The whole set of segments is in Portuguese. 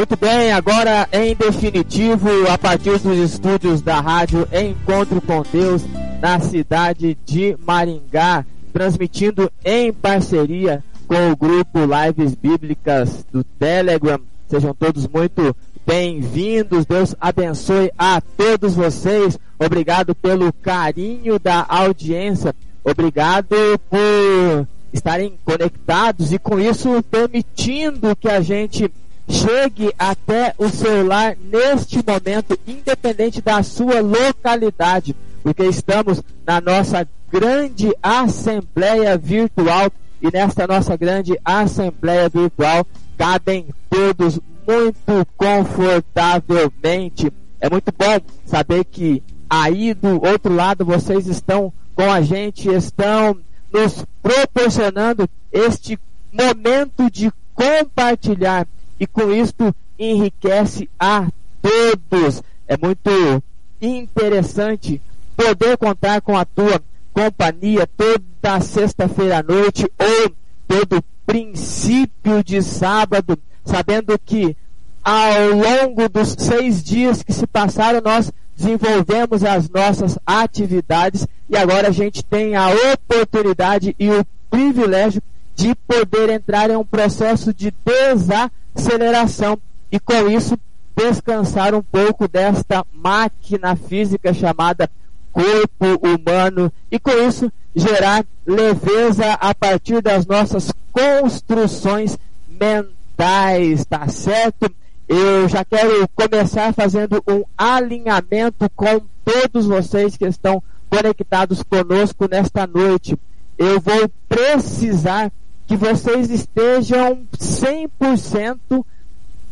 Muito bem, agora em definitivo, a partir dos estúdios da rádio Encontro com Deus, na cidade de Maringá, transmitindo em parceria com o grupo Lives Bíblicas do Telegram. Sejam todos muito bem-vindos. Deus abençoe a todos vocês. Obrigado pelo carinho da audiência. Obrigado por estarem conectados e com isso permitindo que a gente chegue até o celular neste momento, independente da sua localidade, porque estamos na nossa grande assembleia virtual e nesta nossa grande assembleia virtual cabem todos muito confortavelmente. É muito bom saber que aí do outro lado vocês estão com a gente, estão nos proporcionando este momento de compartilhar e com isto enriquece a todos. É muito interessante poder contar com a tua companhia toda sexta-feira à noite ou todo princípio de sábado, sabendo que ao longo dos seis dias que se passaram, nós desenvolvemos as nossas atividades e agora a gente tem a oportunidade e o privilégio de poder entrar em um processo de desaceleração e com isso descansar um pouco desta máquina física chamada corpo humano e com isso gerar leveza a partir das nossas construções mentais, tá certo? Eu já quero começar fazendo um alinhamento com todos vocês que estão conectados conosco nesta noite. Eu vou precisar que vocês estejam 100%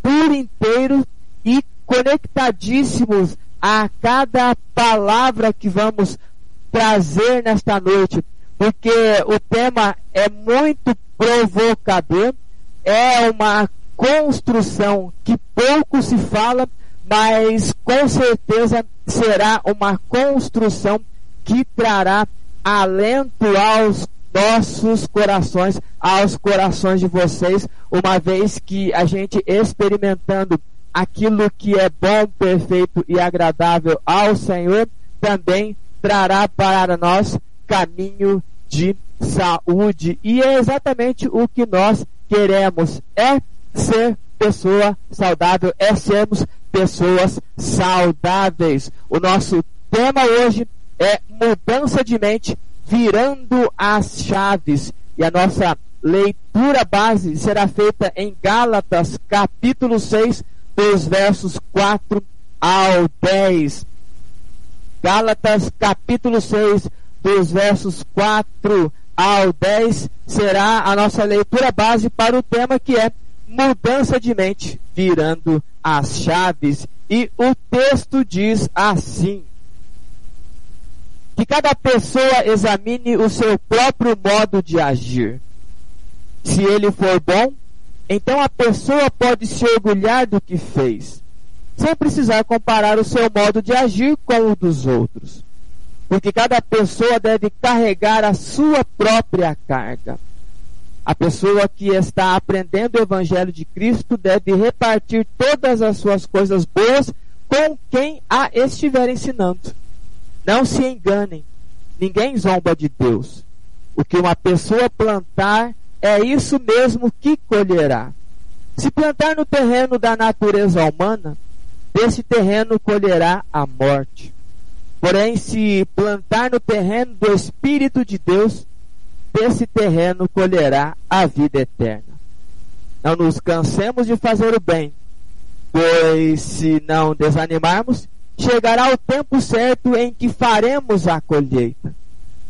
por inteiro e conectadíssimos a cada palavra que vamos trazer nesta noite, porque o tema é muito provocador, é uma construção que pouco se fala, mas com certeza será uma construção que trará alento aos nossos corações, aos corações de vocês, uma vez que a gente experimentando aquilo que é bom, perfeito e agradável ao Senhor, também trará para nós caminho de saúde. E é exatamente o que nós queremos: é ser pessoa saudável, é sermos pessoas saudáveis. O nosso tema hoje é mudança de mente, virando as chaves. E a nossa leitura base será feita em Gálatas, capítulo 6, dos versos 4 ao 10. Gálatas capítulo 6, dos versos 4 ao 10 será a nossa leitura base para o tema que é mudança de mente, virando as chaves. E o texto diz assim: que cada pessoa examine o seu próprio modo de agir. Se ele for bom, então a pessoa pode se orgulhar do que fez, sem precisar comparar o seu modo de agir com o dos outros. Porque cada pessoa deve carregar a sua própria carga. A pessoa que está aprendendo o Evangelho de Cristo deve repartir todas as suas coisas boas com quem a estiver ensinando. Não se enganem, ninguém zomba de Deus. O que uma pessoa plantar, é isso mesmo que colherá. Se plantar no terreno da natureza humana, desse terreno colherá a morte. Porém, se plantar no terreno do Espírito de Deus, desse terreno colherá a vida eterna. Não nos cansemos de fazer o bem, pois se não desanimarmos, chegará o tempo certo em que faremos a colheita.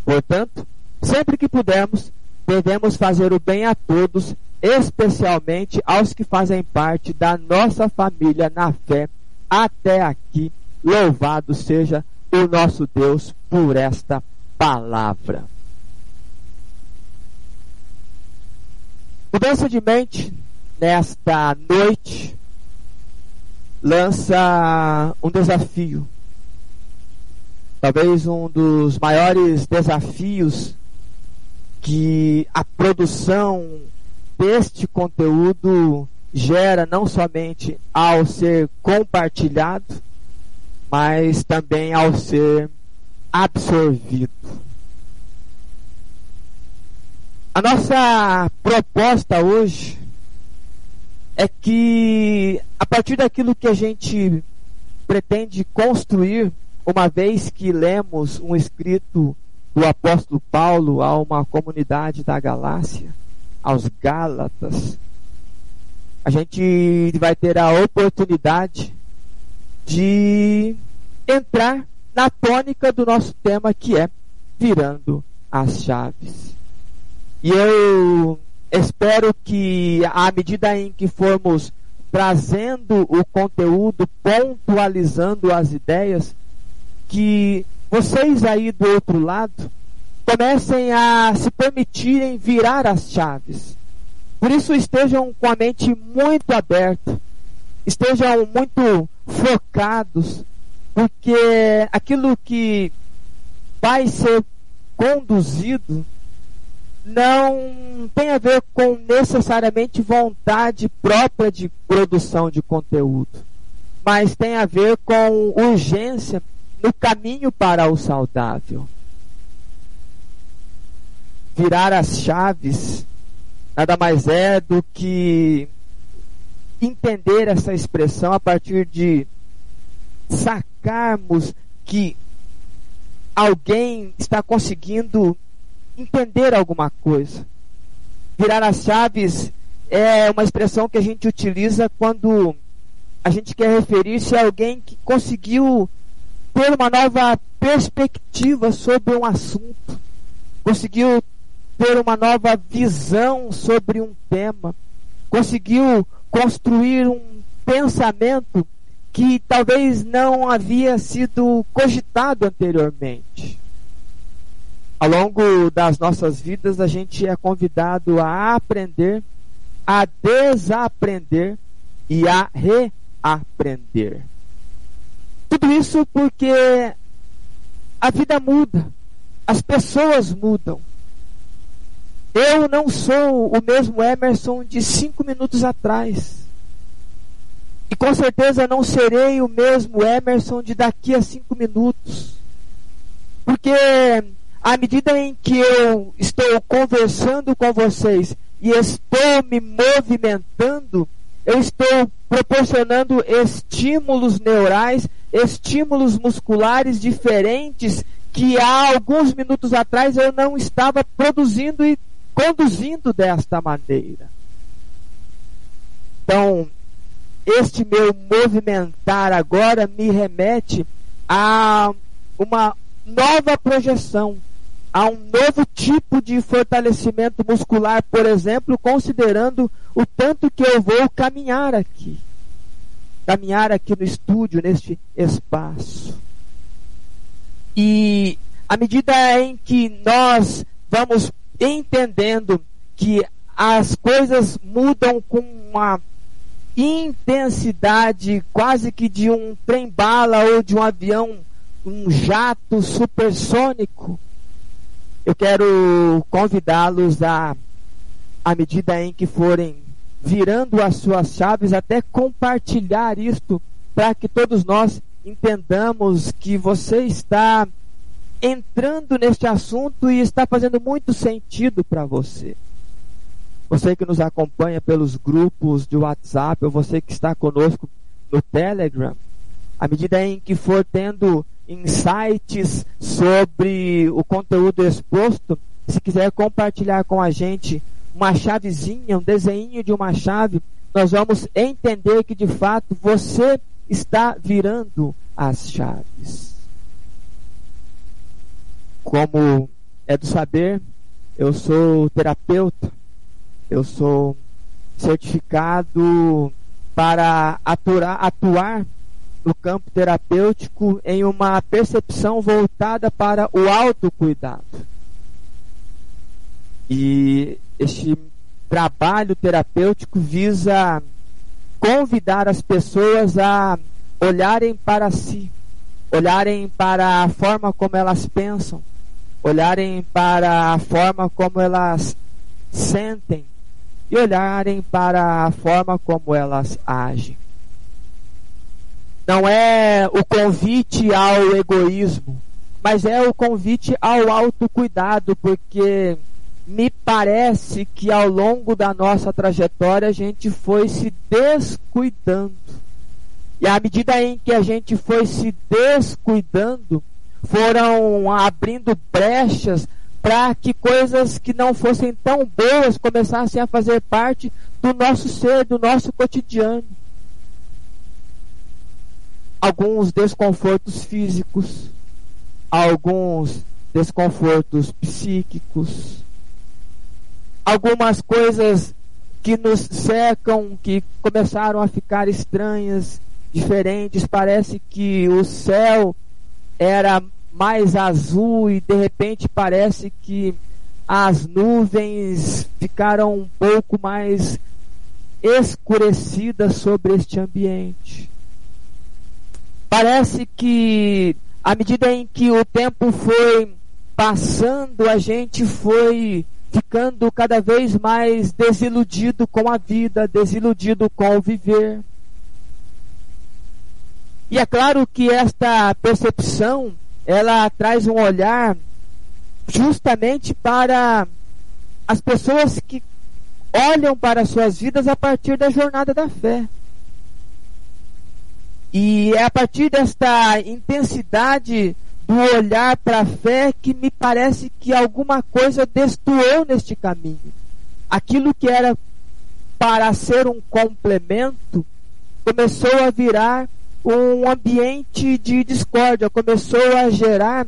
Portanto, sempre que pudermos, devemos fazer o bem a todos, especialmente aos que fazem parte da nossa família na fé. Até aqui, louvado seja o nosso Deus por esta palavra. Mudança de mente nesta noite lança um desafio. Talvez um dos maiores desafios que a produção deste conteúdo gera não somente ao ser compartilhado, mas também ao ser absorvido. A nossa proposta hoje é que, a partir daquilo que a gente pretende construir, uma vez que lemos um escrito do apóstolo Paulo a uma comunidade da Galácia, aos Gálatas, a gente vai ter a oportunidade de entrar na tônica do nosso tema que é virando as chaves. E eu espero que à medida em que formos trazendo o conteúdo, pontualizando as ideias, que vocês aí do outro lado comecem a se permitirem virar as chaves. Por isso estejam com a mente muito aberta, estejam muito focados, porque aquilo que vai ser conduzido não tem a ver com necessariamente vontade própria de produção de conteúdo, mas tem a ver com urgência no caminho para o saudável. Virar as chaves nada mais é do que entender essa expressão a partir de sacarmos que alguém está conseguindo entender alguma coisa. Virar as chaves é uma expressão que a gente utiliza quando a gente quer referir-se a alguém que conseguiu ter uma nova perspectiva sobre um assunto, conseguiu ter uma nova visão sobre um tema, conseguiu construir um pensamento que talvez não havia sido cogitado anteriormente. Ao longo das nossas vidas, a gente é convidado a aprender, a desaprender e a reaprender. Tudo isso porque a vida muda, as pessoas mudam. Eu não sou o mesmo Emerson de cinco minutos atrás. E com certeza não serei o mesmo Emerson de daqui a cinco minutos. Porque à medida em que eu estou conversando com vocês e estou me movimentando, eu estou proporcionando estímulos neurais, estímulos musculares diferentes que há alguns minutos atrás eu não estava produzindo e conduzindo desta maneira. Então, este meu movimentar agora me remete a uma nova projeção, a um novo tipo de fortalecimento muscular, por exemplo, considerando o tanto que eu vou caminhar aqui. Caminhar aqui no estúdio, neste espaço. E à medida em que nós vamos entendendo que as coisas mudam com uma intensidade quase que de um trem-bala ou de um avião, um jato supersônico, eu quero convidá-los a, à medida em que forem virando as suas chaves, até compartilhar isto para que todos nós entendamos que você está entrando neste assunto e está fazendo muito sentido para você. Você que nos acompanha pelos grupos de WhatsApp, ou você que está conosco no Telegram, à medida em que for tendo insights sobre o conteúdo exposto, se quiser compartilhar com a gente uma chavezinha, um desenho de uma chave, nós vamos entender que de fato você está virando as chaves. Como é do saber, eu sou terapeuta, eu sou certificado para atuar, atuar no campo terapêutico em uma percepção voltada para o autocuidado. E este trabalho terapêutico visa convidar as pessoas a olharem para si, olharem para a forma como elas pensam, olharem para a forma como elas sentem e olharem para a forma como elas agem não é o convite ao egoísmo, mas é o convite ao autocuidado, porque me parece que ao longo da nossa trajetória a gente foi se descuidando. E à medida em que a gente foi se descuidando, foram abrindo brechas para que coisas que não fossem tão boas começassem a fazer parte do nosso ser, do nosso cotidiano alguns desconfortos físicos, alguns desconfortos psíquicos, algumas coisas que nos cercam, que começaram a ficar estranhas, diferentes. Parece que o céu era mais azul e de repente parece que as nuvens ficaram um pouco mais escurecidas sobre este ambiente. Parece que à medida em que o tempo foi passando, a gente foi ficando cada vez mais desiludido com a vida, desiludido com o viver. E é claro que esta percepção, ela traz um olhar justamente para as pessoas que olham para suas vidas a partir da jornada da fé. E é a partir desta intensidade do olhar para a fé que me parece que alguma coisa destoou neste caminho. Aquilo que era para ser um complemento começou a virar um ambiente de discórdia, começou a gerar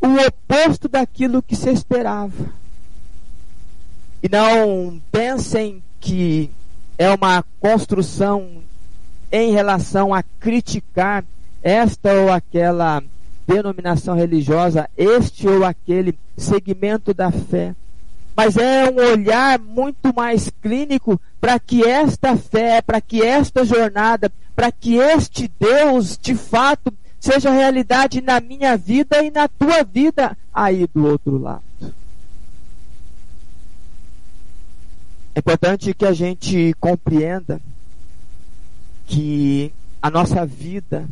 o oposto daquilo que se esperava. E não pensem que é uma construção em relação a criticar esta ou aquela denominação religiosa, este ou aquele segmento da fé. Mas é um olhar muito mais clínico para que esta fé, para que esta jornada, para que este Deus de fato seja realidade na minha vida e na tua vida aí do outro lado. É importante que a gente compreenda que a nossa vida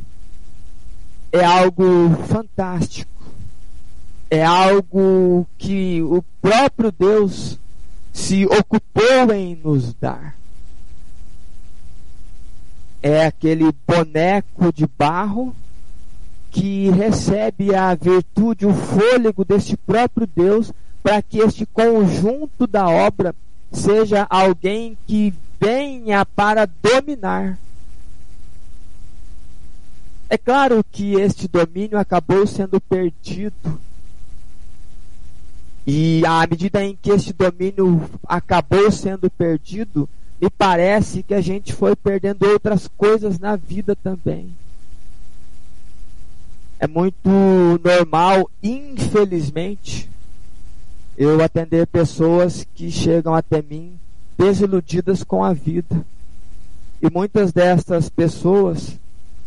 é algo fantástico, é algo que o próprio Deus se ocupou em nos dar. É aquele boneco de barro que recebe a virtude, o fôlego deste próprio Deus, para que este conjunto da obra seja alguém que venha para dominar é claro que este domínio acabou sendo perdido E à medida em que esse domínio acabou sendo perdido, me parece que a gente foi perdendo outras coisas na vida também. É muito normal, infelizmente, eu atender pessoas que chegam até mim desiludidas com a vida. E muitas dessas pessoas,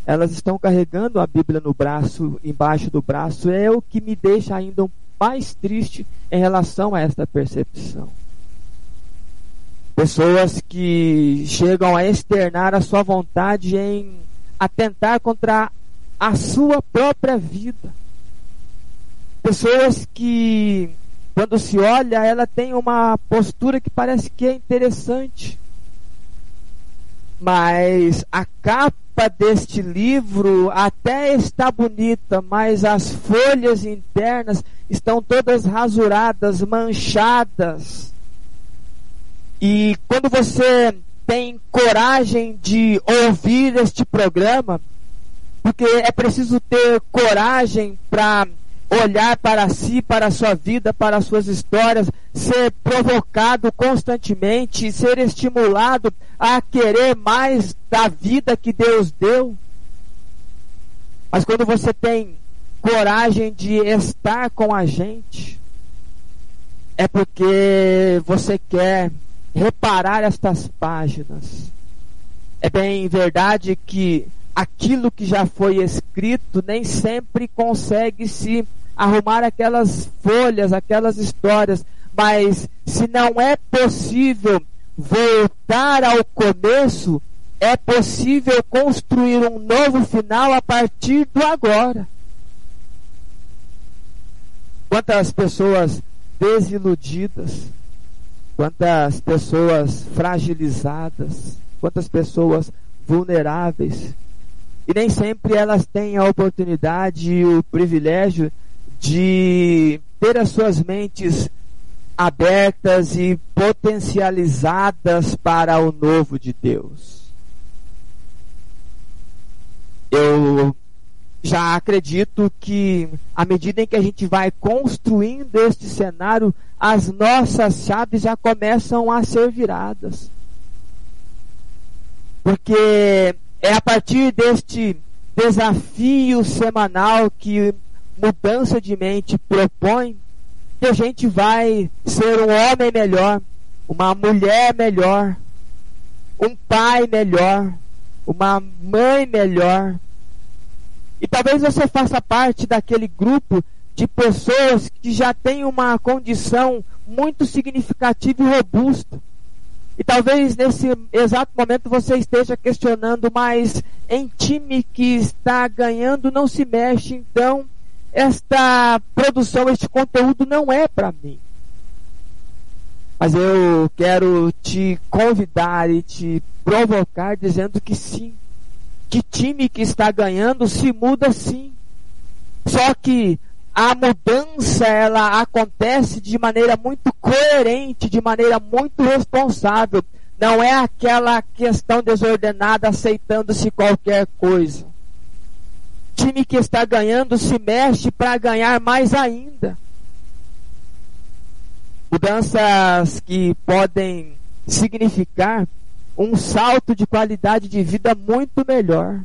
elas estão carregando a Bíblia no braço, embaixo do braço, é o que me deixa ainda mais triste em relação a esta percepção. Pessoas que chegam a externar a sua vontade em atentar contra a sua própria vida. Pessoas que, quando se olha, ela tem uma postura que parece que é interessante. Mas a capa deste livro até está bonita, mas as folhas internas estão todas rasuradas, manchadas. E quando você tem coragem de ouvir este programa, porque é preciso ter coragem para olhar para si, para a sua vida, para as suas histórias, ser provocado constantemente, ser estimulado a querer mais da vida que Deus deu. Mas quando você tem coragem de estar com a gente, é porque você quer reparar estas páginas. É bem verdade que aquilo que já foi escrito nem sempre consegue se arrumar aquelas folhas, aquelas histórias, mas se não é possível voltar ao começo, é possível construir um novo final a partir do agora. Quantas pessoas desiludidas, quantas pessoas fragilizadas, quantas pessoas vulneráveis e nem sempre elas têm a oportunidade e o privilégio de ter as suas mentes abertas e potencializadas para o novo de Deus. Eu já acredito que à medida em que a gente vai construindo este cenário, as nossas chaves já começam a ser viradas. Porque é a partir deste desafio semanal que mudança de mente propõe que a gente vai ser um homem melhor, uma mulher melhor, um pai melhor, uma mãe melhor. E talvez você faça parte daquele grupo de pessoas que já tem uma condição muito significativa e robusta e talvez nesse exato momento você esteja questionando, mas em time que está ganhando não se mexe, então esta produção, este conteúdo não é para mim. Mas eu quero te convidar e te provocar dizendo que sim. Que time que está ganhando se muda sim. Só que a mudança ela acontece de maneira muito coerente, de maneira muito responsável. Não é aquela questão desordenada aceitando-se qualquer coisa. Time que está ganhando se mexe para ganhar mais ainda. Mudanças que podem significar um salto de qualidade de vida muito melhor.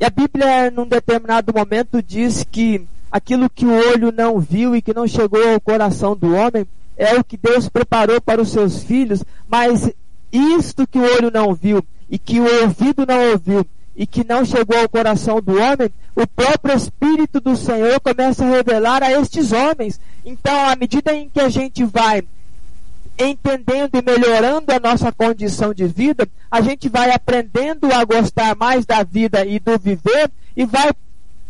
E a Bíblia, num determinado momento, diz que aquilo que o olho não viu e que não chegou ao coração do homem é o que Deus preparou para os seus filhos, mas isto que o olho não viu e que o ouvido não ouviu e que não chegou ao coração do homem, o próprio Espírito do Senhor começa a revelar a estes homens. Então, à medida em que a gente vai entendendo e melhorando a nossa condição de vida, a gente vai aprendendo a gostar mais da vida e do viver e vai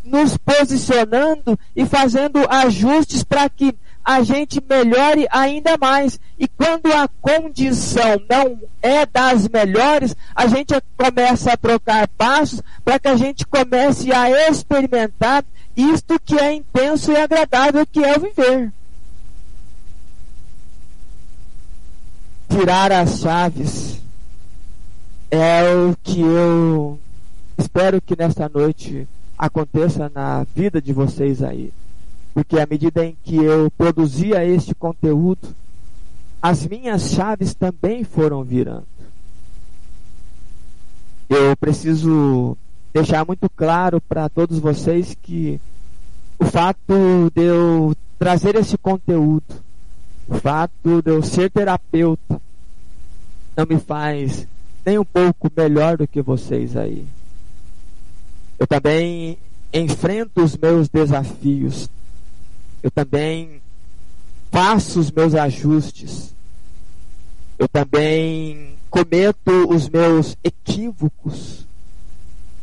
nos posicionando e fazendo ajustes para que a gente melhore ainda mais. E quando a condição não é das melhores, a gente começa a trocar passos para que a gente comece a experimentar isto que é intenso e agradável, que é o viver. tirar as chaves é o que eu espero que nesta noite aconteça na vida de vocês aí. Porque à medida em que eu produzia este conteúdo, as minhas chaves também foram virando. Eu preciso deixar muito claro para todos vocês que o fato de eu trazer esse conteúdo, o fato de eu ser terapeuta, não me faz nem um pouco melhor do que vocês aí. Eu também enfrento os meus desafios. Eu também faço os meus ajustes. Eu também cometo os meus equívocos.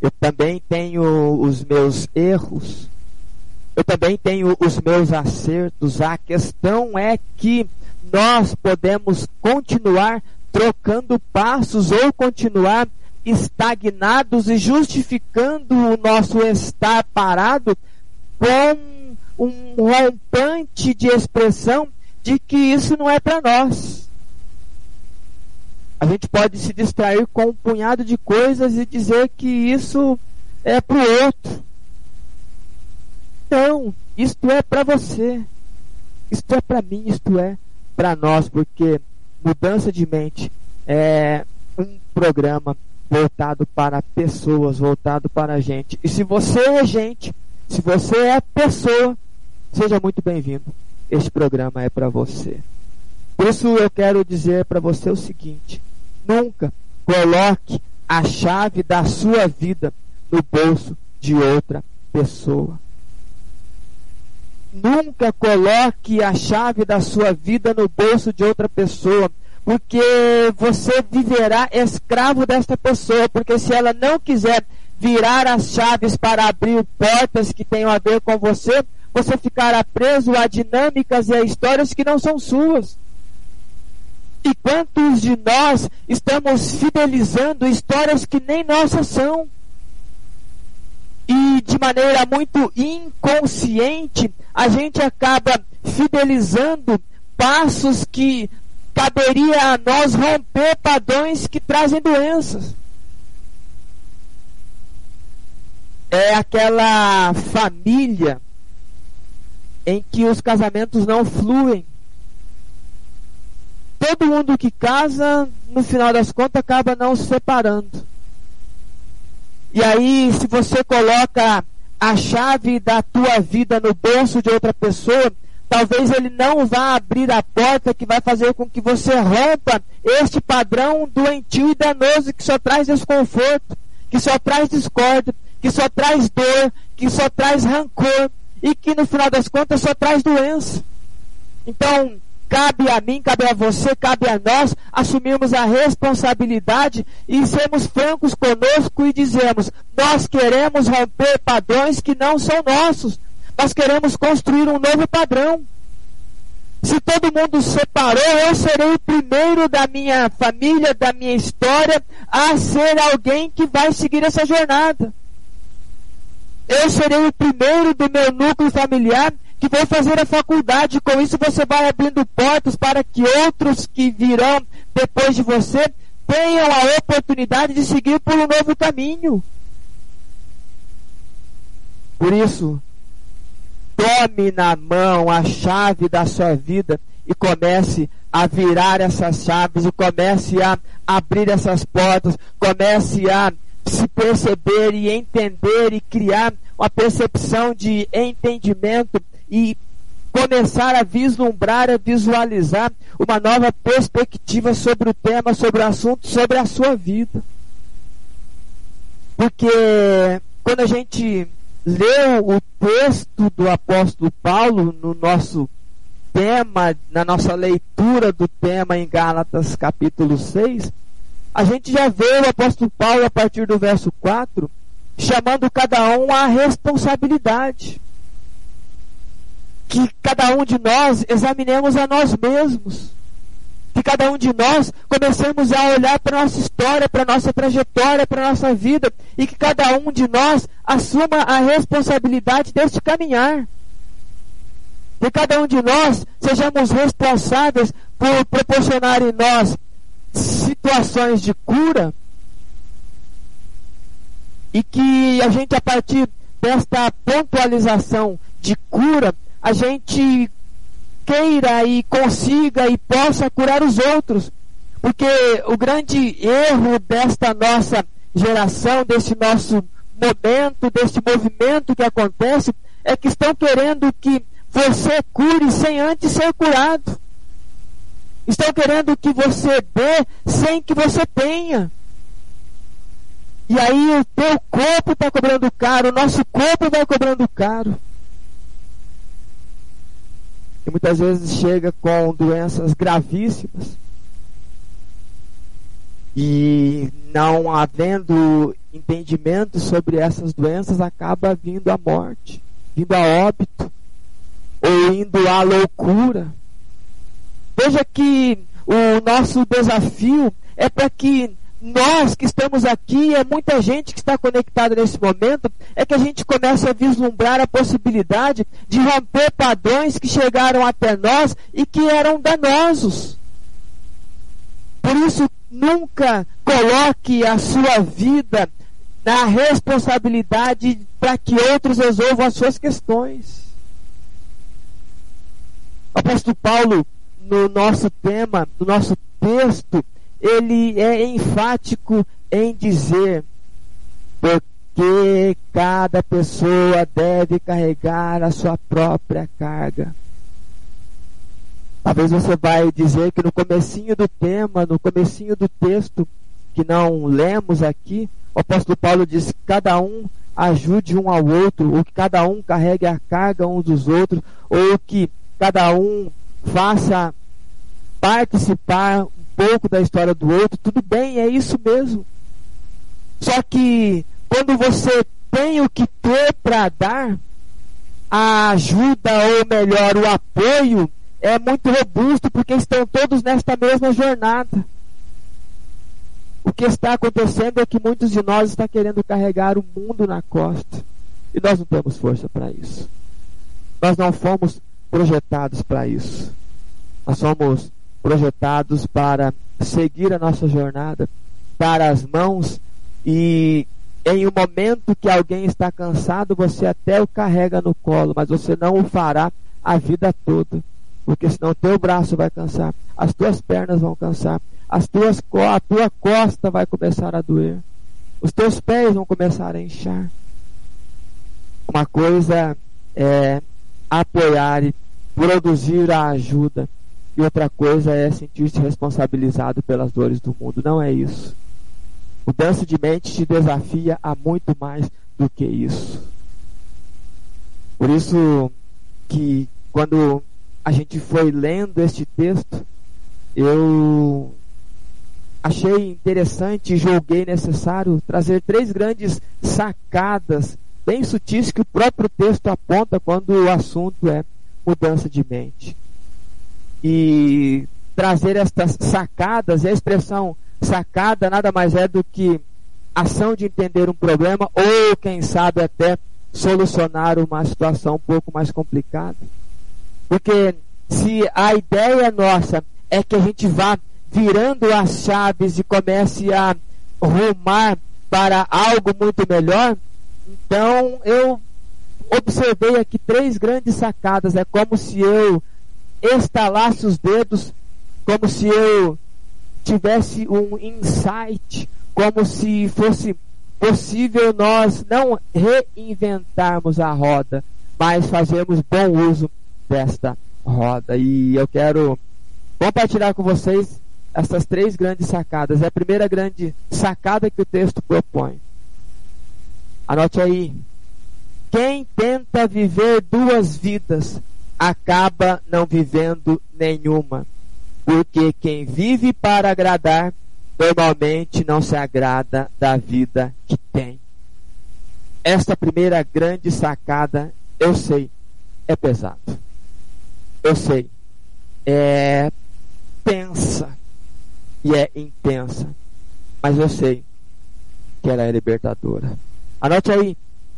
Eu também tenho os meus erros. Eu também tenho os meus acertos. A questão é que nós podemos continuar trocando passos ou continuar estagnados e justificando o nosso estar parado com um rompante de expressão de que isso não é para nós. A gente pode se distrair com um punhado de coisas e dizer que isso é para o outro. Não, isto é para você. Isto é para mim, isto é para nós, porque mudança de mente é um programa voltado para pessoas, voltado para a gente. E se você é gente, se você é pessoa, seja muito bem-vindo. Este programa é para você. Por isso eu quero dizer para você o seguinte: nunca coloque a chave da sua vida no bolso de outra pessoa. Nunca coloque a chave da sua vida no bolso de outra pessoa porque você viverá escravo desta pessoa, porque se ela não quiser virar as chaves para abrir portas que tenham a ver com você, você ficará preso a dinâmicas e a histórias que não são suas. E quantos de nós estamos fidelizando histórias que nem nossas são? E de maneira muito inconsciente, a gente acaba fidelizando passos que caberia a nós romper padrões que trazem doenças. É aquela família em que os casamentos não fluem. Todo mundo que casa, no final das contas, acaba não se separando. E aí, se você coloca a chave da tua vida no bolso de outra pessoa, talvez ele não vá abrir a porta que vai fazer com que você rompa este padrão doentio e danoso que só traz desconforto, que só traz discórdia, que só traz dor, que só traz rancor e que no final das contas só traz doença. Então, cabe a mim, cabe a você, cabe a nós assumirmos a responsabilidade e sermos francos conosco e dizermos: nós queremos romper padrões que não são nossos. Nós queremos construir um novo padrão. Se todo mundo separou, eu serei o primeiro da minha família, da minha história, a ser alguém que vai seguir essa jornada. Eu serei o primeiro do meu núcleo familiar que vou fazer a faculdade. Com isso, você vai abrindo portas para que outros que virão depois de você tenham a oportunidade de seguir por um novo caminho. Por isso, tome na mão a chave da sua vida e comece a virar essas chaves e comece a abrir essas portas, comece a se perceber e entender e criar uma percepção de entendimento e começar a vislumbrar, a visualizar uma nova perspectiva sobre o tema, sobre o assunto, sobre a sua vida. Porque quando a gente leu o texto do apóstolo Paulo no nosso tema, na nossa leitura do tema em Gálatas capítulo 6, a gente já vê o apóstolo Paulo a partir do verso 4 chamando cada um à responsabilidade. Que cada um de nós examinemos a nós mesmos que cada um de nós comecemos a olhar para a nossa história, para a nossa trajetória, para a nossa vida, e que cada um de nós assuma a responsabilidade deste caminhar. Que cada um de nós sejamos responsáveis por proporcionar em nós situações de cura e que a gente, a partir desta pontualização de cura, a gente queira e consiga e possa curar os outros. Porque o grande erro desta nossa geração, desse nosso momento, desse movimento que acontece, é que estão querendo que você cure sem antes ser curado. Estão querendo que você dê sem que você tenha. E aí o teu corpo está cobrando caro, o nosso corpo vai cobrando caro. E muitas vezes chega com doenças gravíssimas. E não havendo entendimento sobre essas doenças, acaba vindo a morte, vindo a óbito, ou indo à loucura. Veja que o nosso desafio é para que nós que estamos aqui, é muita gente que está conectada nesse momento, é que a gente comece a vislumbrar a possibilidade de romper padrões que chegaram até nós e que eram danosos. Por isso, nunca coloque a sua vida na responsabilidade para que outros resolvam as suas questões. O apóstolo Paulo, no nosso tema, no nosso texto, ele é enfático em dizer porque cada pessoa deve carregar a sua própria carga. Talvez você vai dizer que no comecinho do tema, no comecinho do texto que não lemos aqui, o apóstolo Paulo diz que cada um ajude um ao outro, ou que cada um carregue a carga uns dos outros, ou que cada um faça participar pouco da história do outro, tudo bem, é isso mesmo. Só que quando você tem o que ter para dar, a ajuda, ou melhor, o apoio, é muito robusto, porque estão todos nesta mesma jornada. O que está acontecendo é que muitos de nós estão querendo carregar o mundo na costa. E nós não temos força para isso. Nós não fomos projetados para isso. Nós somos projetados para seguir a nossa jornada, para as mãos e em um momento que alguém está cansado, você até o carrega no colo, mas você não o fará a vida toda, porque senão teu braço vai cansar, as tuas pernas vão cansar, as tuas a tua costa vai começar a doer, os teus pés vão começar a inchar. Uma coisa é apoiar e produzir a ajuda, e outra coisa é sentir-se responsabilizado pelas dores do mundo. Não é isso. Mudança de mente te desafia a muito mais do que isso. Por isso que quando a gente foi lendo este texto, eu achei interessante e julguei necessário trazer três grandes sacadas bem sutis que o próprio texto aponta quando o assunto é mudança de mente e trazer estas sacadas, e a expressão sacada nada mais é do que ação de entender um problema ou, quem sabe, até solucionar uma situação um pouco mais complicada. Porque se a ideia nossa é que a gente vá virando as chaves e comece a rumar para algo muito melhor, então eu observei aqui três grandes sacadas. É como se eu estalasse os dedos como se eu tivesse um insight, como se fosse possível nós não reinventarmos a roda, mas fazermos bom uso desta roda. E eu quero compartilhar com vocês essas três grandes sacadas. É a primeira grande sacada que o texto propõe. Anote aí. Quem tenta viver duas vidas acaba não vivendo nenhuma. Porque quem vive para agradar, normalmente não se agrada da vida que tem. Esta primeira grande sacada, eu sei, é pesado. Eu sei. É tensa e é intensa. Mas eu sei que ela é libertadora. Anote aí,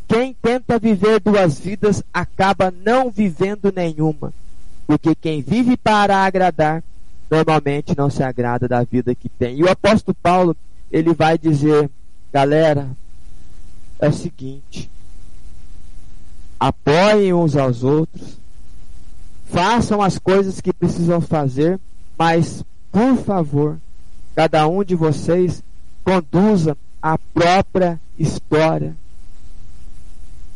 quem tenta viver duas vidas acaba não vivendo nenhuma, porque quem vive para agradar normalmente não se agrada da vida que tem. E o apóstolo Paulo, ele vai dizer, galera, é o seguinte: apoiem uns aos outros, façam as coisas que precisam fazer, mas, por favor, cada um de vocês conduza a própria história.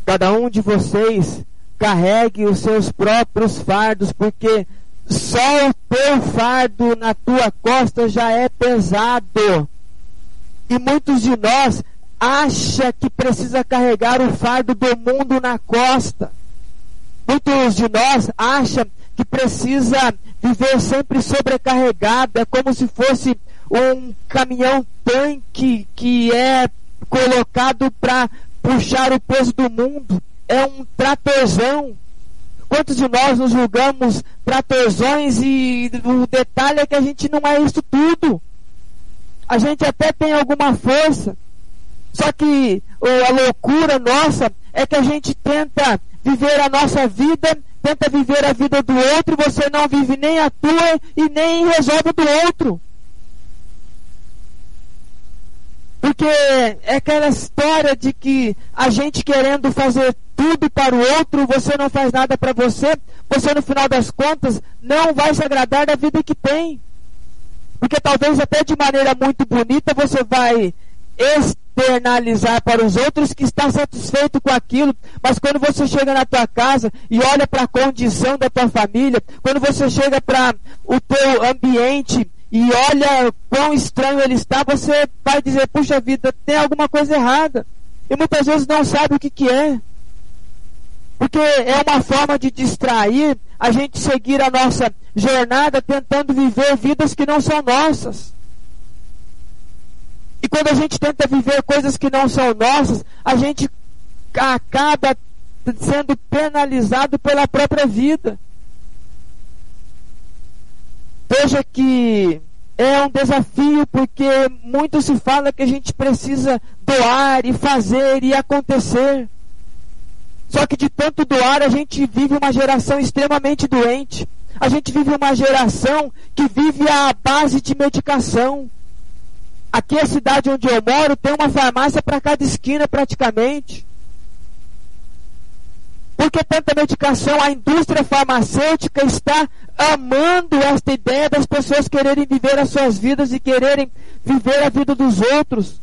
Cada um de vocês carregue os seus próprios fardos, porque só o teu fardo na tua costa já é pesado. E muitos de nós acha que precisa carregar o fardo do mundo na costa. Muitos de nós acham que precisa viver sempre sobrecarregado, é como se fosse um caminhão tanque que é colocado para puxar o peso do mundo. É um tratorzão. Quantos de nós nos julgamos tratorzões e o detalhe é que a gente não é isso tudo. A gente até tem alguma força. Só que a loucura nossa é que a gente tenta viver a nossa vida, tenta viver a vida do outro, você não vive nem a tua e nem resolve do outro. Porque é aquela história de que a gente querendo fazer tudo para o outro, você não faz nada para você, você no final das contas não vai se agradar da vida que tem. Porque talvez até de maneira muito bonita você vai externalizar para os outros que está satisfeito com aquilo, mas quando você chega na tua casa e olha para a condição da tua família, quando você chega para o teu ambiente e olha quão estranho ele está, você vai dizer, puxa vida, tem alguma coisa errada. E muitas vezes não sabe o que, que é. Porque é uma forma de distrair a gente seguir a nossa jornada tentando viver vidas que não são nossas. E quando a gente tenta viver coisas que não são nossas, a gente acaba sendo penalizado pela própria vida. Veja que é um desafio porque muito se fala que a gente precisa doar e fazer e acontecer. Só que de tanto doar, a gente vive uma geração extremamente doente. A gente vive uma geração que vive à base de medicação. Aqui a cidade onde eu moro tem uma farmácia para cada esquina praticamente. Porque tanta medicação, a indústria farmacêutica está amando esta ideia das pessoas quererem viver as suas vidas e quererem viver a vida dos outros.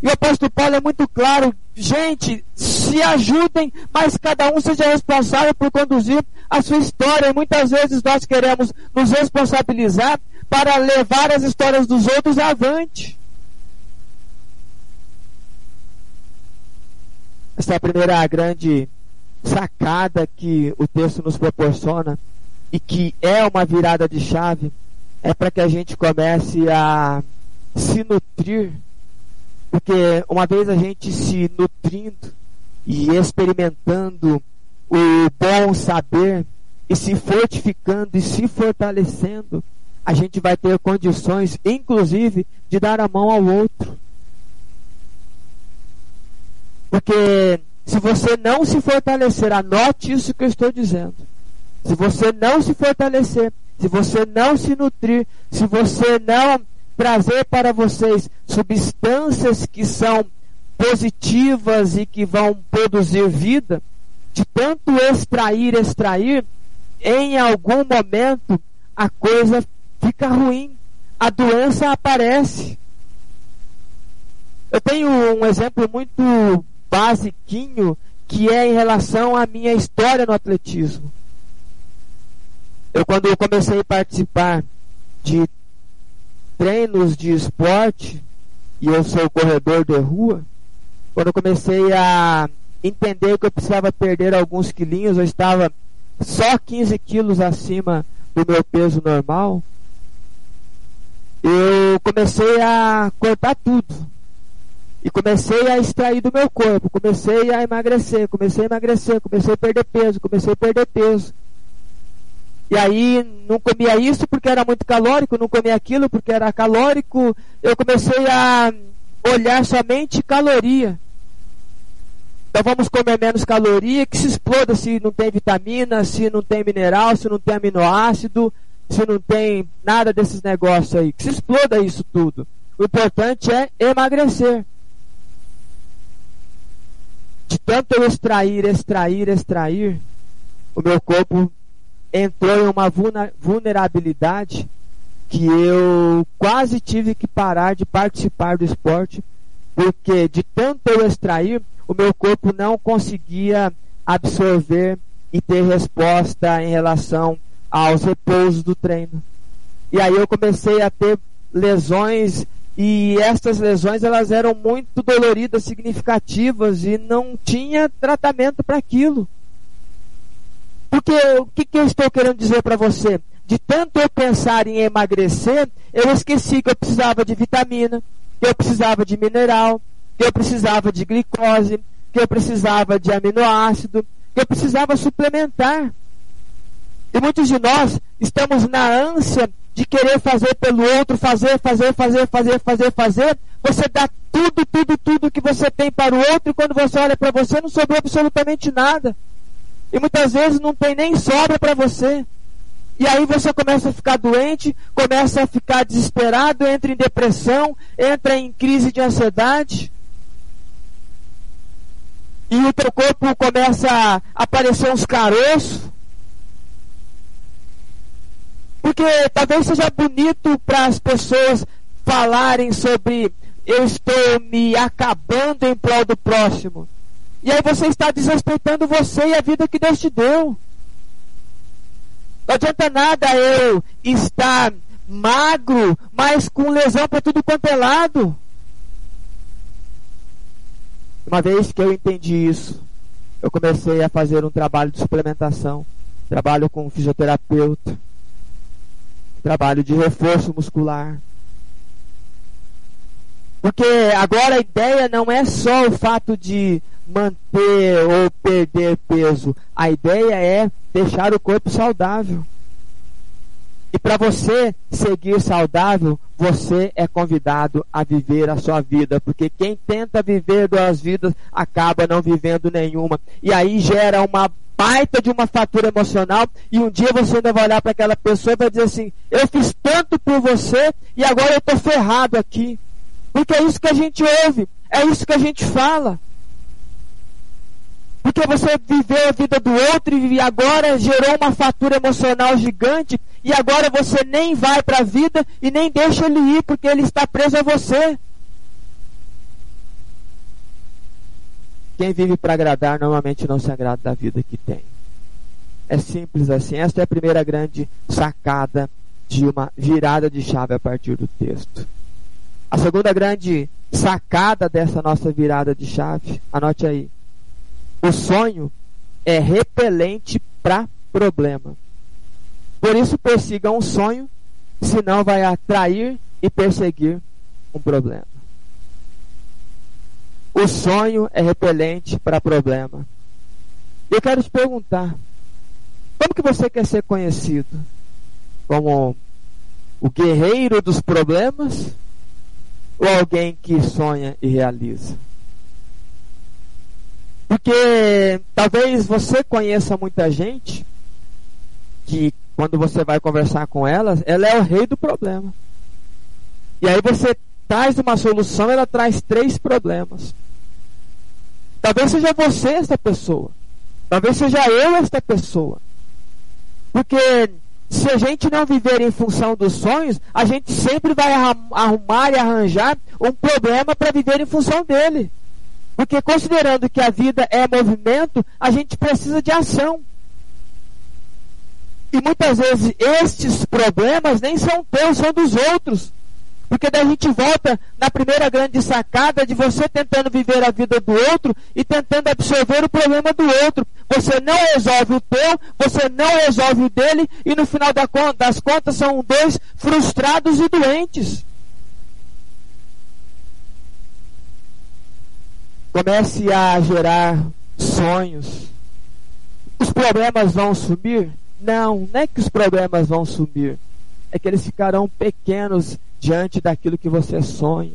E o apóstolo Paulo é muito claro, gente, se ajudem, mas cada um seja responsável por conduzir a sua história. E muitas vezes nós queremos nos responsabilizar para levar as histórias dos outros avante. Essa é a primeira grande sacada que o texto nos proporciona e que é uma virada de chave é para que a gente comece a se nutrir, porque uma vez a gente se nutrindo e experimentando o bom saber e se fortificando e se fortalecendo, a gente vai ter condições, inclusive, de dar a mão ao outro. Porque se você não se fortalecer, anote isso que eu estou dizendo. Se você não se fortalecer, se você não se nutrir, se você não trazer para vocês substâncias que são positivas e que vão produzir vida, de tanto extrair, extrair, em algum momento a coisa fica ruim, a doença aparece. Eu tenho um exemplo muito basiquinho que é em relação à minha história no atletismo. Eu quando eu comecei a participar de treinos de esporte, e eu sou corredor de rua, quando eu comecei a entender que eu precisava perder alguns quilinhos, eu estava só 15 quilos acima do meu peso normal, eu comecei a cortar tudo. E comecei a extrair do meu corpo, comecei a emagrecer, comecei a emagrecer, comecei a perder peso, comecei a perder peso. E aí não comia isso porque era muito calórico, não comia aquilo porque era calórico. Eu comecei a olhar somente caloria. Então vamos comer menos caloria, que se exploda se não tem vitamina, se não tem mineral, se não tem aminoácido, se não tem nada desses negócios aí. Que se exploda isso tudo. O importante é emagrecer tanto eu extrair, extrair, extrair, o meu corpo entrou em uma vulnerabilidade que eu quase tive que parar de participar do esporte, porque de tanto eu extrair, o meu corpo não conseguia absorver e ter resposta em relação aos repousos do treino. E aí eu comecei a ter lesões e essas lesões elas eram muito doloridas, significativas e não tinha tratamento para aquilo. Porque o que, que eu estou querendo dizer para você? De tanto eu pensar em emagrecer, eu esqueci que eu precisava de vitamina, que eu precisava de mineral, que eu precisava de glicose, que eu precisava de aminoácido, que eu precisava suplementar. E muitos de nós estamos na ânsia de querer fazer pelo outro, fazer, fazer, fazer, fazer, fazer, fazer. Você dá tudo, tudo, tudo que você tem para o outro e quando você olha para você não sobrou absolutamente nada. E muitas vezes não tem nem sobra para você. E aí você começa a ficar doente, começa a ficar desesperado, entra em depressão, entra em crise de ansiedade. E o teu corpo começa a aparecer uns caroços. Porque talvez seja bonito para as pessoas falarem sobre eu estou me acabando em prol do próximo. E aí você está desrespeitando você e a vida que Deus te deu. Não adianta nada eu estar magro, mas com lesão para tudo quanto é lado. Uma vez que eu entendi isso, eu comecei a fazer um trabalho de suplementação, trabalho com um fisioterapeuta, trabalho de reforço muscular. Porque agora a ideia não é só o fato de manter ou perder peso, a ideia é deixar o corpo saudável. E para você seguir saudável, você é convidado a viver a sua vida, porque quem tenta viver duas vidas acaba não vivendo nenhuma. E aí gera uma baita de uma fatura emocional e um dia você ainda vai olhar para aquela pessoa e vai dizer assim: "Eu fiz tanto por você e agora eu estou ferrado aqui". Porque é isso que a gente ouve, é isso que a gente fala. Porque você viveu a vida do outro e agora gerou uma fatura emocional gigante e agora você nem vai para a vida e nem deixa ele ir porque ele está preso a você. Quem vive para agradar normalmente não se agrada da vida que tem. É simples assim. Esta é a primeira grande sacada de uma virada de chave a partir do texto. A segunda grande sacada dessa nossa virada de chave, anote aí. O sonho é repelente para problema. Por isso persiga um sonho, senão vai atrair e perseguir um problema. O sonho é repelente para problema. Eu quero te perguntar: como que você quer ser conhecido? Como o guerreiro dos problemas ou alguém que sonha e realiza? Porque talvez você conheça muita gente que quando você vai conversar com ela, ela é o rei do problema. E aí você traz uma solução, ela traz três problemas. Talvez seja você essa pessoa. Talvez seja eu esta pessoa. Porque se a gente não viver em função dos sonhos, a gente sempre vai arrumar e arranjar um problema para viver em função dele. Porque considerando que a vida é movimento, a gente precisa de ação. E muitas vezes estes problemas nem são teus, são dos outros. Porque daí a gente volta na primeira grande sacada de você tentando viver a vida do outro e tentando absorver o problema do outro. Você não resolve o teu, você não resolve o dele, e no final das contas são dois frustrados e doentes. comece a gerar sonhos. Os problemas vão sumir? Não, não é que os problemas vão sumir. É que eles ficarão pequenos diante daquilo que você sonha.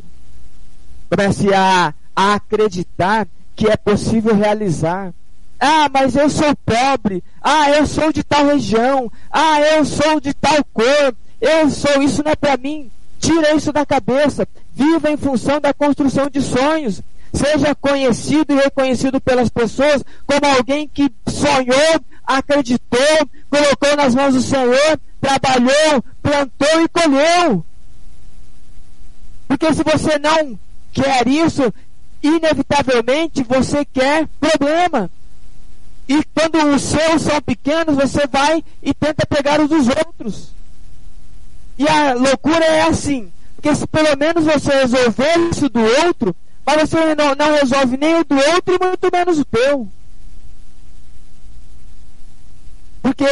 Comece a, a acreditar que é possível realizar. Ah, mas eu sou pobre. Ah, eu sou de tal região. Ah, eu sou de tal cor. Eu sou, isso não é para mim. Tira isso da cabeça. Viva em função da construção de sonhos. Seja conhecido e reconhecido pelas pessoas como alguém que sonhou acreditou, colocou nas mãos do Senhor, trabalhou, plantou e colheu. Porque se você não quer isso, inevitavelmente você quer problema. E quando os seus são pequenos, você vai e tenta pegar os dos outros. E a loucura é assim. Porque se pelo menos você resolver isso do outro, mas você não, não resolve nem o do outro e muito menos o teu. Porque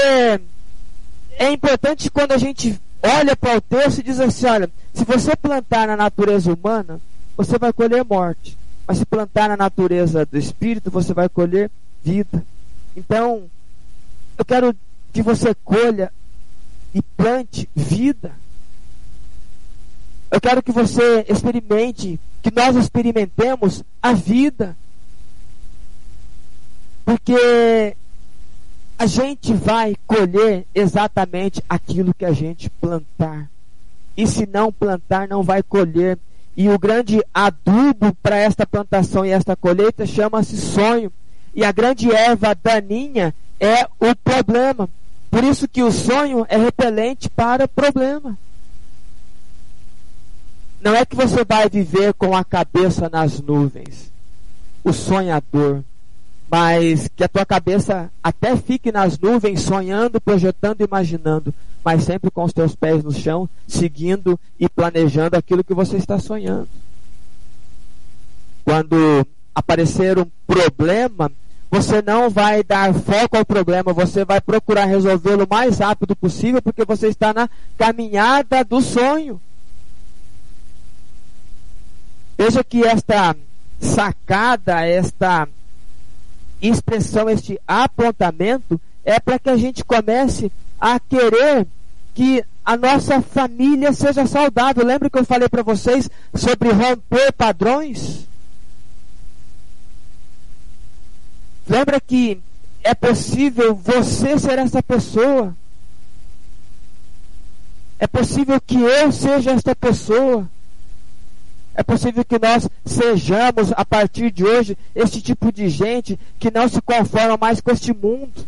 é importante quando a gente olha para o texto e diz assim: olha, se você plantar na natureza humana, você vai colher morte. Mas se plantar na natureza do espírito, você vai colher vida. Então, eu quero que você colha e plante vida. Eu quero que você experimente, que nós experimentemos a vida. Porque a gente vai colher exatamente aquilo que a gente plantar. E se não plantar, não vai colher. E o grande adubo para esta plantação e esta colheita chama-se sonho. E a grande erva daninha é o problema. Por isso que o sonho é repelente para problema. Não é que você vai viver com a cabeça nas nuvens. O sonhador mas que a tua cabeça até fique nas nuvens, sonhando, projetando, imaginando, mas sempre com os teus pés no chão, seguindo e planejando aquilo que você está sonhando. Quando aparecer um problema, você não vai dar foco ao problema, você vai procurar resolvê-lo o mais rápido possível, porque você está na caminhada do sonho. Veja que esta sacada, esta expressão, este apontamento, é para que a gente comece a querer que a nossa família seja saudável. Lembra que eu falei para vocês sobre romper padrões? Lembra que é possível você ser essa pessoa? É possível que eu seja esta pessoa? É possível que nós sejamos, a partir de hoje, este tipo de gente que não se conforma mais com este mundo.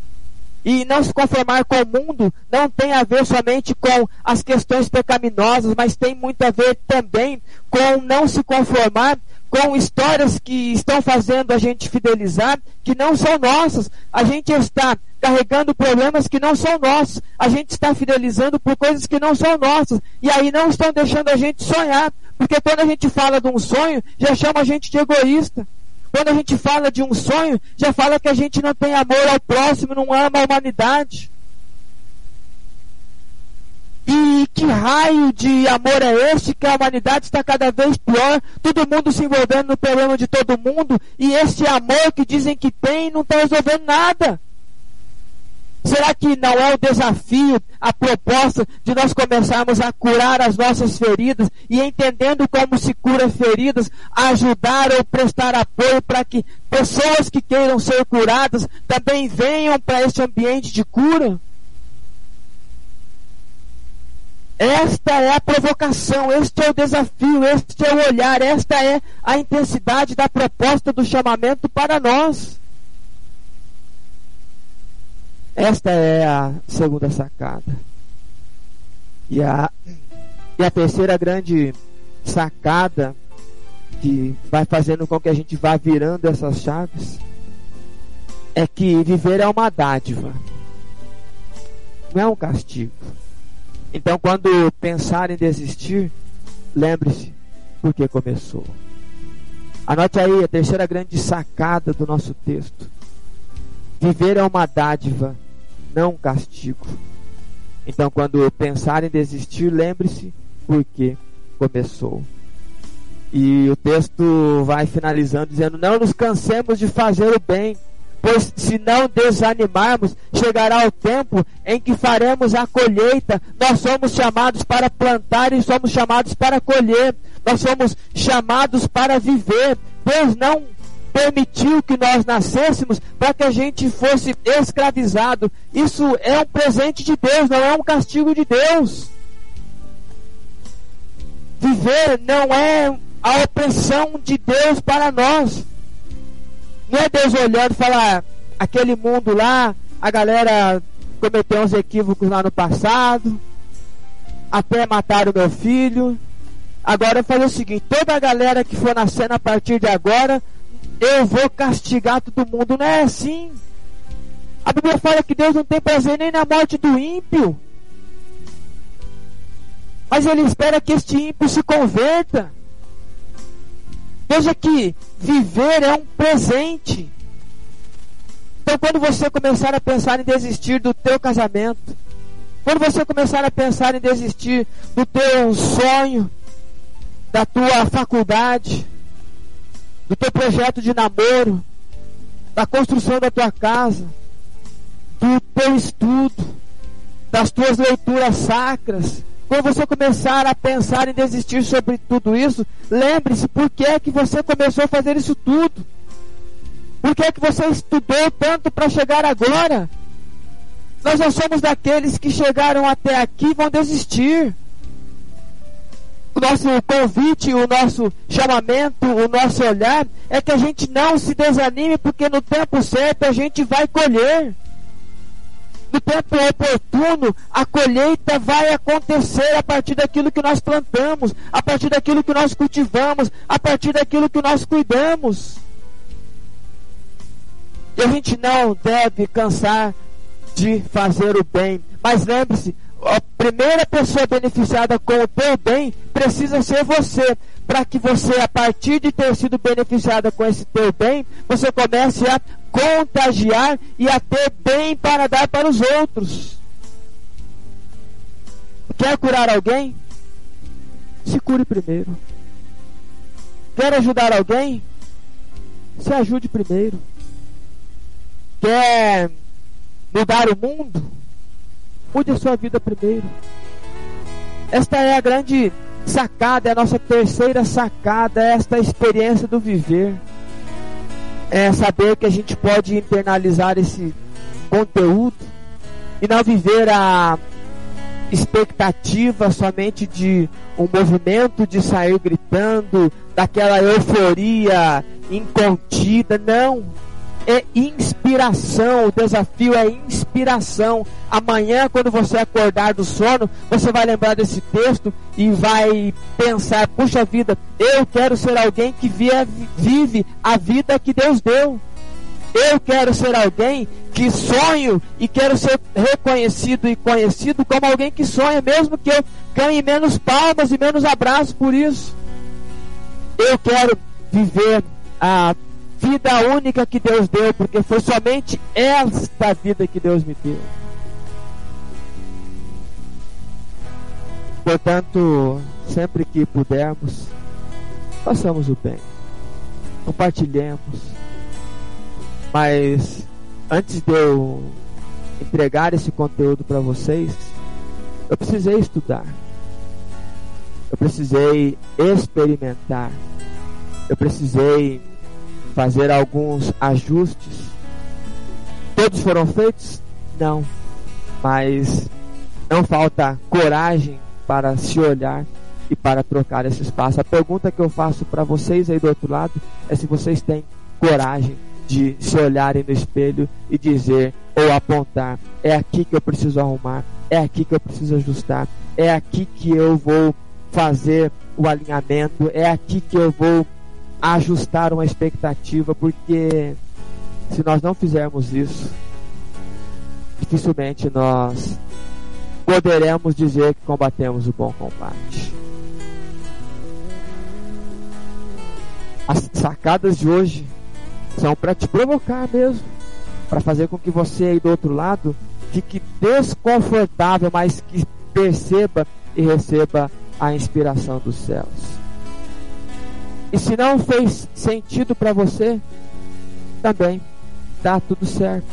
E não se conformar com o mundo não tem a ver somente com as questões pecaminosas, mas tem muito a ver também com não se conformar com histórias que estão fazendo a gente fidelizar, que não são nossas. A gente está carregando problemas que não são nossos. A gente está fidelizando por coisas que não são nossas. E aí não estão deixando a gente sonhar. Porque quando a gente fala de um sonho, já chama a gente de egoísta. Quando a gente fala de um sonho, já fala que a gente não tem amor ao próximo, não ama a humanidade. E que raio de amor é este que a humanidade está cada vez pior, todo mundo se envolvendo no problema de todo mundo, e esse amor que dizem que tem não está resolvendo nada. Será que não é o desafio, a proposta de nós começarmos a curar as nossas feridas e entendendo como se cura feridas, ajudar ou prestar apoio para que pessoas que queiram ser curadas também venham para este ambiente de cura? Esta é a provocação, este é o desafio, este é o olhar, esta é a intensidade da proposta do chamamento para nós. Esta é a segunda sacada. E a, e a terceira grande sacada que vai fazendo com que a gente vá virando essas chaves é que viver é uma dádiva, não é um castigo. Então, quando pensar em desistir, lembre-se porque começou. Anote aí a terceira grande sacada do nosso texto. Viver é uma dádiva não castigo. Então, quando pensar em desistir, lembre-se porque começou. E o texto vai finalizando dizendo: Não nos cansemos de fazer o bem, pois se não desanimarmos, chegará o tempo em que faremos a colheita. Nós somos chamados para plantar e somos chamados para colher. Nós somos chamados para viver. Deus não permitiu que nós nascêssemos para que a gente fosse escravizado. Isso é um presente de Deus, não é um castigo de Deus. Viver não é a opressão de Deus para nós. Não é Deus olhando e falar, aquele mundo lá a galera cometeu uns equívocos lá no passado, até mataram meu filho. Agora eu falei o seguinte: toda a galera que for nascendo a partir de agora, eu vou castigar todo mundo. Não é assim. A Bíblia fala que Deus não tem prazer nem na morte do ímpio. Mas Ele espera que este ímpio se converta. Veja que viver é um presente. Então, quando você começar a pensar em desistir do teu casamento, quando você começar a pensar em desistir do teu sonho, da tua faculdade, do teu projeto de namoro, da construção da tua casa, do teu estudo, das tuas leituras sacras, quando você começar a pensar em desistir sobre tudo isso, lembre-se por que é que você começou a fazer isso tudo. Por que é que você estudou tanto para chegar agora? Nós não somos daqueles que chegaram até aqui e vão desistir. O nosso convite, o nosso chamamento, o nosso olhar é que a gente não se desanime, porque no tempo certo a gente vai colher. No tempo oportuno, a colheita vai acontecer a partir daquilo que nós plantamos, a partir daquilo que nós cultivamos, a partir daquilo que nós cuidamos. E a gente não deve cansar de fazer o bem. Mas lembre-se, a primeira pessoa beneficiada com o teu bem precisa ser você. Para que você, a partir de ter sido beneficiada com esse teu bem, você comece a contagiar e a ter bem para dar para os outros. Quer curar alguém? Se cure primeiro. Quer ajudar alguém? Se ajude primeiro. Quer mudar o mundo? Mude a sua vida primeiro. Esta é a grande sacada, é a nossa terceira sacada, é esta experiência do viver. É saber que a gente pode internalizar esse conteúdo e não viver a expectativa somente de um movimento de sair gritando, daquela euforia incontida. Não é inspiração. O desafio é inspiração. Amanhã, quando você acordar do sono, você vai lembrar desse texto e vai pensar: puxa vida, eu quero ser alguém que vive a vida que Deus deu. Eu quero ser alguém que sonho e quero ser reconhecido e conhecido como alguém que sonha, mesmo que eu ganhe menos palmas e menos abraços por isso. Eu quero viver a vida única que Deus deu, porque foi somente esta vida que Deus me deu. Portanto, sempre que pudermos, façamos o bem, compartilhemos. Mas antes de eu entregar esse conteúdo para vocês, eu precisei estudar, eu precisei experimentar, eu precisei fazer alguns ajustes. Todos foram feitos? Não. Mas não falta coragem para se olhar e para trocar esse espaço. A pergunta que eu faço para vocês aí do outro lado é se vocês têm coragem de se olharem no espelho e dizer ou apontar: é aqui que eu preciso arrumar, é aqui que eu preciso ajustar, é aqui que eu vou fazer o alinhamento, é aqui que eu vou ajustar uma expectativa, porque se nós não fizermos isso, dificilmente nós poderemos dizer que combatemos o bom combate. As sacadas de hoje são para te provocar mesmo, para fazer com que você aí do outro lado fique desconfortável, mas que perceba e receba a inspiração dos céus. E se não fez sentido para você, também tá tudo certo.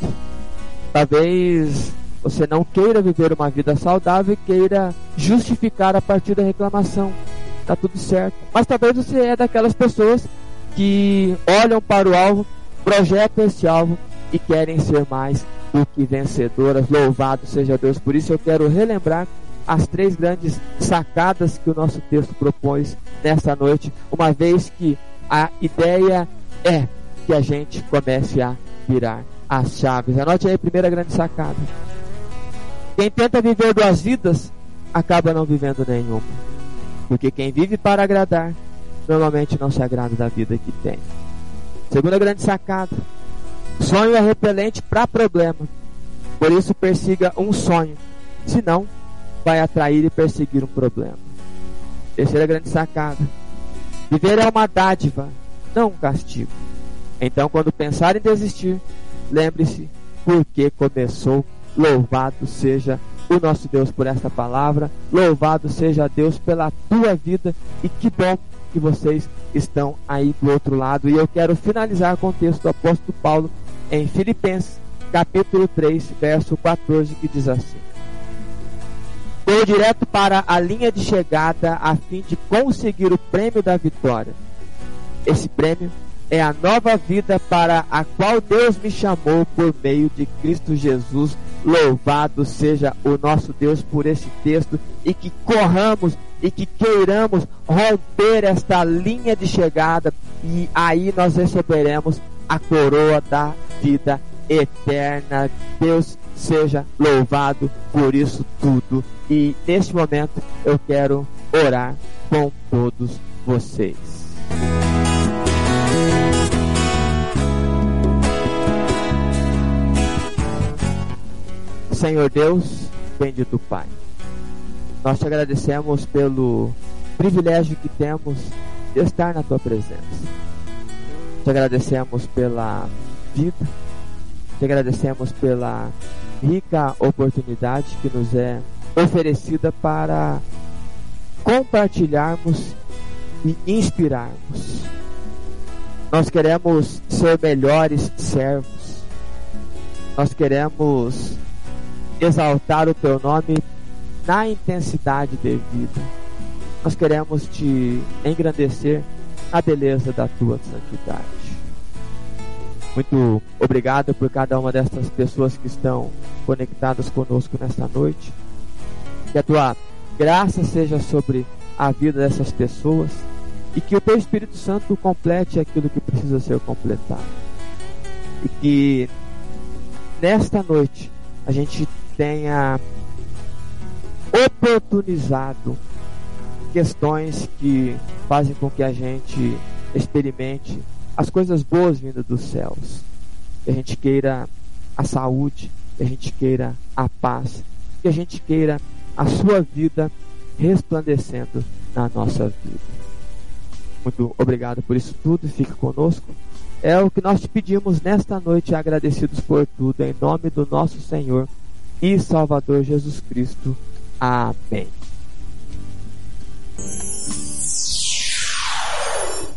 Talvez você não queira viver uma vida saudável e queira justificar a partir da reclamação. Tá tudo certo. Mas talvez você é daquelas pessoas que olham para o alvo, projetam esse alvo e querem ser mais do que vencedoras. Louvado seja Deus. Por isso eu quero relembrar as três grandes sacadas que o nosso texto propõe nesta noite, uma vez que a ideia é que a gente comece a virar as chaves. Anote aí a primeira grande sacada. Quem tenta viver duas vidas acaba não vivendo nenhuma. Porque quem vive para agradar normalmente não se agrada da vida que tem. Segunda grande sacada. Sonho é repelente para problema. Por isso persiga um sonho. Senão, vai atrair e perseguir um problema. Terceira grande sacada. Viver é uma dádiva, não um castigo. Então, quando pensar em desistir, lembre-se por que começou. Louvado seja o nosso Deus por esta palavra. Louvado seja Deus pela tua vida. E que bom que vocês estão aí do outro lado. E eu quero finalizar com o texto do apóstolo Paulo em Filipenses, capítulo 3, verso 14, que diz assim: Vou direto para a linha de chegada a fim de conseguir o prêmio da vitória. Esse prêmio é a nova vida para a qual Deus me chamou por meio de Cristo Jesus. Louvado seja o nosso Deus por esse texto e que corramos e que queiramos romper esta linha de chegada e aí nós receberemos a coroa da vida eterna. Deus seja louvado por isso tudo. E neste momento eu quero orar com todos vocês. Senhor Deus, bendito Pai, nós te agradecemos pelo privilégio que temos de estar na tua presença. Te agradecemos pela vida, te agradecemos pela rica oportunidade que nos é oferecida para compartilharmos e inspirarmos. Nós queremos ser melhores servos. Nós queremos exaltar o teu nome na intensidade devida. Nós queremos te engrandecer na beleza da tua santidade. Muito obrigado por cada uma dessas pessoas que estão conectadas conosco nesta noite. Que a tua graça seja sobre a vida dessas pessoas e que o teu Espírito Santo complete aquilo que precisa ser completado. E que nesta noite a gente tenha oportunizado questões que fazem com que a gente experimente as coisas boas vindas dos céus. Que a gente queira a saúde, que a gente queira a paz, que a gente queira a sua vida resplandecendo na nossa vida. Muito obrigado por isso tudo, fique conosco. É o que nós te pedimos nesta noite, agradecidos por tudo, em nome do nosso Senhor e Salvador Jesus Cristo. Amém.